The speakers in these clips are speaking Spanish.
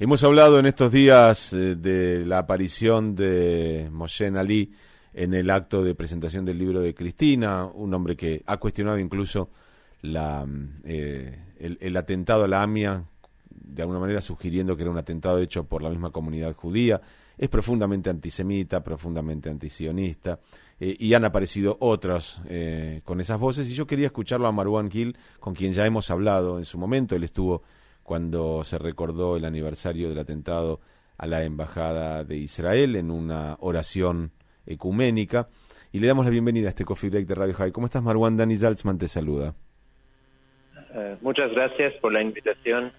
Hemos hablado en estos días eh, de la aparición de Moshe Ali en el acto de presentación del libro de Cristina, un hombre que ha cuestionado incluso la, eh, el, atentado a la AMIA, de alguna manera sugiriendo que era un atentado hecho por la misma comunidad judía. Es profundamente antisemita, profundamente antisionista, eh, y han aparecido otros con esas voces. Y yo quería escucharlo a Marwan Gil, con quien ya hemos hablado en su momento. Él estuvo cuando se recordó el aniversario del atentado a la Embajada de Israel en una oración ecuménica. Y le damos la bienvenida a este Coffee Break de Radio High. ¿Cómo estás, Marwan? Dani Zaltzman te saluda. Eh, muchas gracias por la invitación.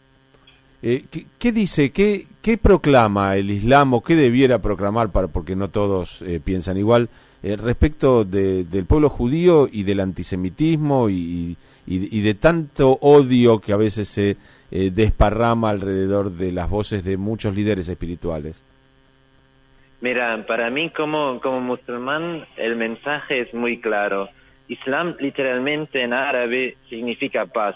Eh, ¿qué, dice, qué, qué, proclama el Islam o qué debiera proclamar, para, porque no todos eh, piensan igual, respecto del pueblo judío y del antisemitismo y, y, de tanto odio que a veces se eh, desparrama alrededor de las voces de muchos líderes espirituales? Mira, para mí como, como musulmán el mensaje es muy claro. Islam literalmente en árabe significa paz.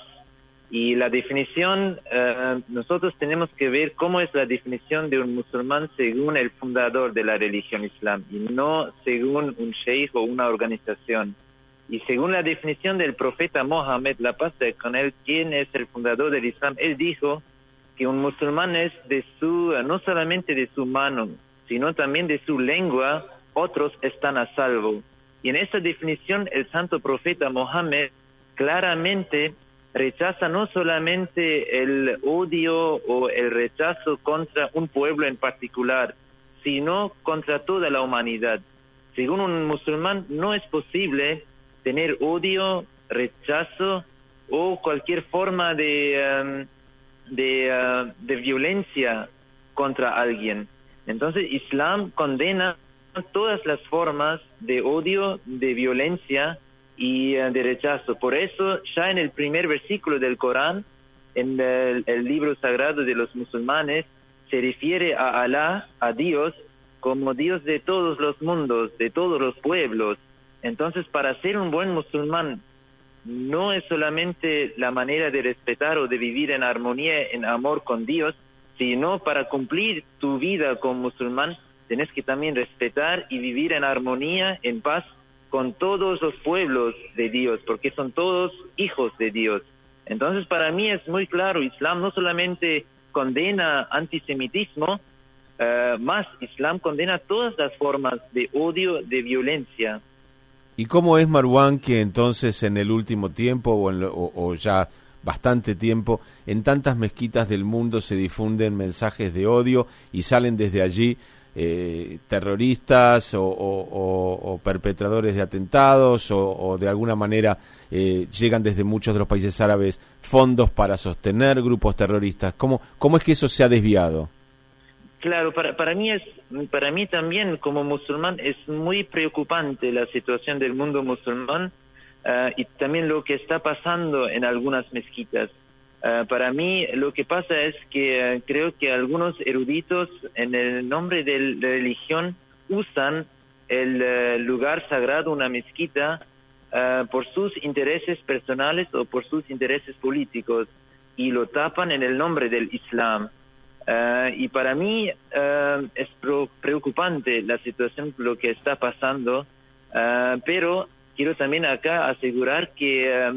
Y la definición, eh, nosotros tenemos que ver cómo es la definición de un musulmán según el fundador de la religión islam y no según un sheikh o una organización. Y según la definición del profeta Mohammed, la paz de con él, quien es el fundador del Islam, él dijo que un musulmán es de su, no solamente de su mano, sino también de su lengua, otros están a salvo. Y en esa definición el santo profeta Mohammed claramente rechaza no solamente el odio o el rechazo contra un pueblo en particular, sino contra toda la humanidad. Según un musulmán no es posible tener odio, rechazo o cualquier forma de, de, uh, de violencia contra alguien. Entonces, Islam condena todas las formas de odio, de violencia y uh, de rechazo. Por eso, ya en el primer versículo del Corán, en el, libro sagrado de los musulmanes, se refiere a Alá, a Dios, como Dios de todos los mundos, de todos los pueblos, entonces, para ser un buen musulmán, no es solamente la manera de respetar o de vivir en armonía, en amor con Dios, sino para cumplir tu vida como musulmán, tienes que también respetar y vivir en armonía, en paz con todos los pueblos de Dios, porque son todos hijos de Dios. Entonces, para mí es muy claro, Islam no solamente condena antisemitismo, eh, más Islam condena todas las formas de odio, de violencia. ¿Y cómo es Marwan que entonces en el último tiempo o, ya bastante tiempo en tantas mezquitas del mundo se difunden mensajes de odio y salen desde allí eh, terroristas o, perpetradores de atentados o, de alguna manera eh, llegan desde muchos de los países árabes fondos para sostener grupos terroristas? ¿Cómo, cómo es que eso se ha desviado? Claro, para, para mí es, para mí también como musulmán es muy preocupante la situación del mundo musulmán ah, y también lo que está pasando en algunas mezquitas. Ah, para mí lo que pasa es que ah, creo que algunos eruditos en el nombre de la religión usan el lugar sagrado, una mezquita, por sus intereses personales o por sus intereses políticos y lo tapan en el nombre del Islam. Eh, y para mí eh, es preocupante la situación, lo que está pasando, eh, pero quiero también acá asegurar que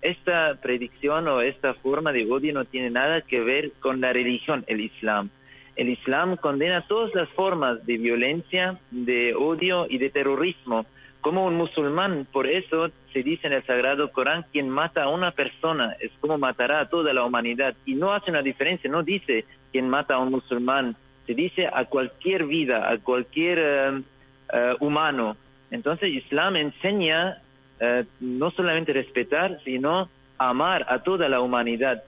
esta predicción o esta forma de odio no tiene nada que ver con la religión, el Islam. El Islam condena todas las formas de violencia, de odio y de terrorismo como un musulmán. Por eso se dice en el Sagrado Corán, quien mata a una persona es como matará a toda la humanidad. Y no hace una diferencia, no dice quien mata a un musulmán, se dice a cualquier vida, a cualquier eh, humano. Entonces Islam enseña eh, no solamente respetar, sino amar a toda la humanidad.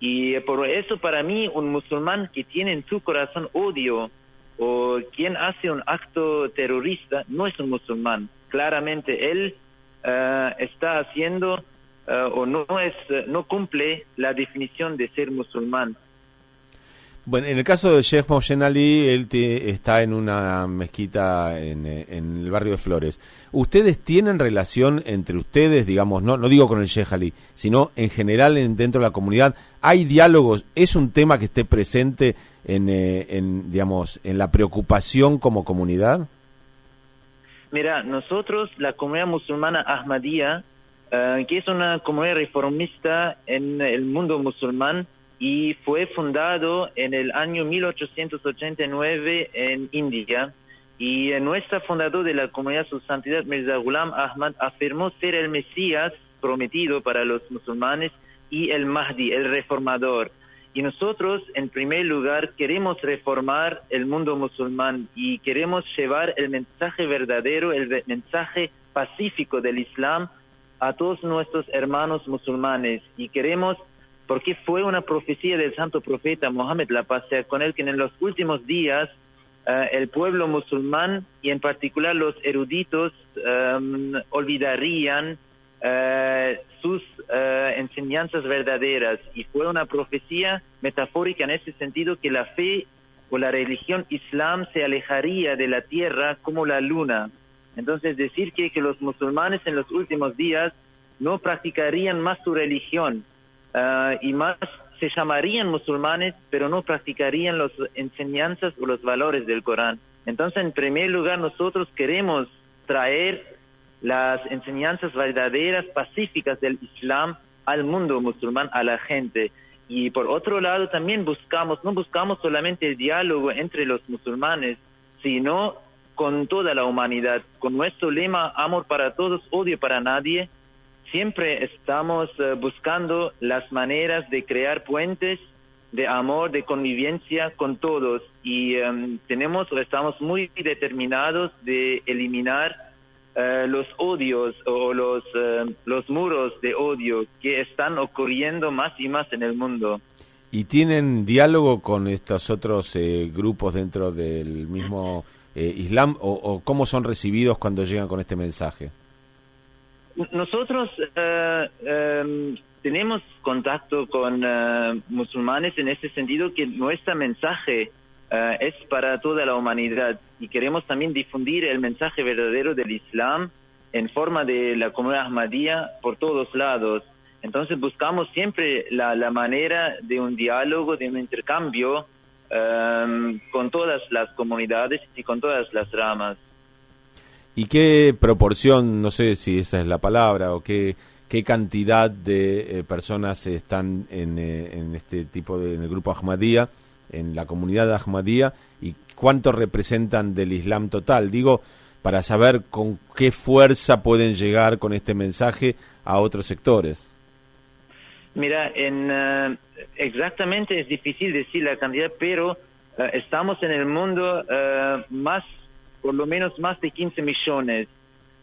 Y por eso para mí un musulmán que tiene en su corazón odio o quien hace un acto terrorista no es un musulmán claramente él eh, está haciendo eh, o no es no cumple la definición de ser musulmán. Bueno, en el caso de Sheikh Moshen Ali, él está en una mezquita en, en, el barrio de Flores. ¿Ustedes tienen relación entre ustedes, digamos, no, no digo con el Sheikh Ali, sino en general en, dentro de la comunidad? ¿Hay diálogos? ¿Es un tema que esté presente en, en, digamos, en la preocupación como comunidad? Mira, nosotros, la comunidad musulmana Ahmadía, que es una comunidad reformista en el mundo musulmán, y fue fundado en el año 1889 en India. Y nuestro fundador de la comunidad, su santidad Mirza Ghulam Ahmad, afirmó ser el Mesías prometido para los musulmanes y el Mahdi, el reformador. Y nosotros, en primer lugar, queremos reformar el mundo musulmán y queremos llevar el mensaje verdadero, el mensaje pacífico del Islam a todos nuestros hermanos musulmanes. Y queremos porque fue una profecía del santo profeta Mohammed, la paz sea con él, que en los últimos días eh, el pueblo musulmán y en particular los eruditos em, olvidarían eh, sus eh, enseñanzas verdaderas y fue una profecía metafórica en ese sentido que la fe o la religión islam se alejaría de la tierra como la luna. Entonces decir que, que los musulmanes en los últimos días no practicarían más su religión, Ah, y más se llamarían musulmanes, pero no practicarían las enseñanzas o los valores del Corán. Entonces, en primer lugar, nosotros queremos traer las enseñanzas verdaderas, pacíficas del Islam al mundo musulmán, a la gente. Y por otro lado, también buscamos, no buscamos solamente el diálogo entre los musulmanes, sino con toda la humanidad. Con nuestro lema, amor para todos, odio para nadie, siempre estamos eh, buscando las maneras de crear puentes de amor, de convivencia con todos y em, tenemos o estamos muy determinados de eliminar eh, los odios o los, eh, los muros de odio que están ocurriendo más y más en el mundo. ¿Y tienen diálogo con estos otros grupos dentro del mismo Islam o cómo son recibidos cuando llegan con este mensaje? Nosotros eh, em, tenemos contacto con eh, musulmanes en ese sentido que nuestro mensaje eh, es para toda la humanidad y queremos también difundir el mensaje verdadero del Islam en forma de la comunidad Ahmadía por todos lados. Entonces buscamos siempre la, la manera de un diálogo, de un intercambio em, con todas las comunidades y con todas las ramas. ¿Y qué proporción, no sé si esa es la palabra, o qué, qué cantidad de eh, personas están en, eh, en, este tipo de, en el grupo Ahmadía, en la comunidad Ahmadía, y cuánto representan del Islam total? Digo, para saber con qué fuerza pueden llegar con este mensaje a otros sectores. Mira, eh, exactamente es difícil decir la cantidad, pero estamos en el mundo más por lo menos más de 15 millones.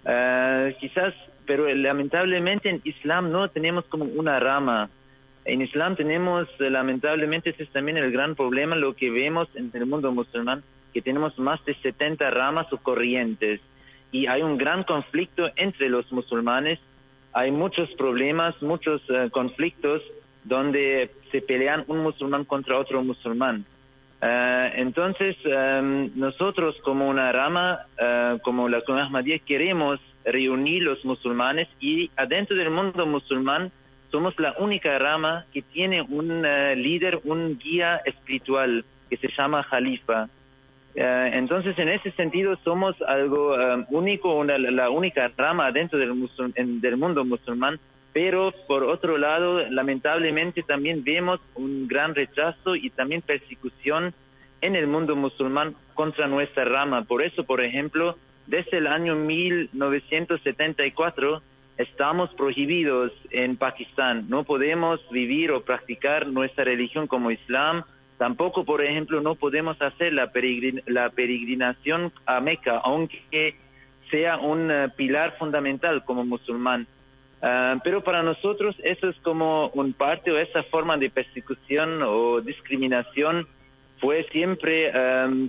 Uh, quizás, pero lamentablemente en Islam no tenemos como una rama. En Islam tenemos, lamentablemente, ese es también el gran problema, lo que vemos en el mundo musulmán, que tenemos más de 70 ramas o corrientes. Y hay un gran conflicto entre los musulmanes. Hay muchos problemas, muchos uh, conflictos donde se pelean un musulmán contra otro musulmán. Eh, entonces, em, nosotros como una rama, eh, como la comunidad Ahmadiyya, queremos reunir los musulmanes y adentro del mundo musulmán somos la única rama que tiene un eh, líder, un guía espiritual que se llama Jalifa. entonces, en ese sentido, somos algo em, único, una, la única rama dentro del, del mundo musulmán pero por otro lado, lamentablemente también vemos un gran rechazo y también persecución en el mundo musulmán contra nuestra rama. Por eso, por ejemplo, desde el año 1974 estamos prohibidos en Pakistán. No podemos vivir o practicar nuestra religión como Islam. Tampoco, por ejemplo, no podemos hacer la, la peregrinación a Meca, aunque sea un eh, pilar fundamental como musulmán. Ah, pero para nosotros eso es como un parte o esa forma de persecución o discriminación fue siempre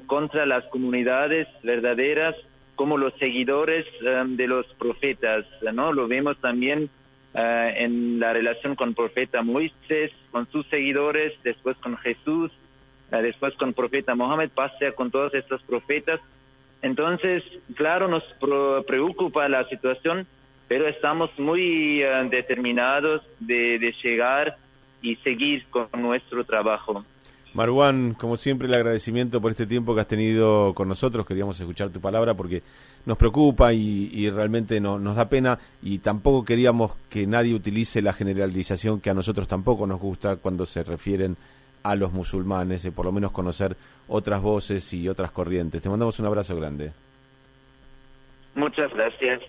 contra las comunidades verdaderas como los seguidores de los profetas, ¿no? Lo vemos también ah, en la relación con profeta Moisés, con sus seguidores, después con Jesús, ah, después con profeta Mohammed, pasa con todos estos profetas. Entonces, claro, nos preocupa la situación, pero estamos muy eh, determinados de, llegar y seguir con nuestro trabajo. Marwan, como siempre, el agradecimiento por este tiempo que has tenido con nosotros. Queríamos escuchar tu palabra porque nos preocupa y, realmente nos da pena y tampoco queríamos que nadie utilice la generalización que a nosotros tampoco nos gusta cuando se refieren a los musulmanes, y por lo menos conocer otras voces y otras corrientes. Te mandamos un abrazo grande. Muchas gracias.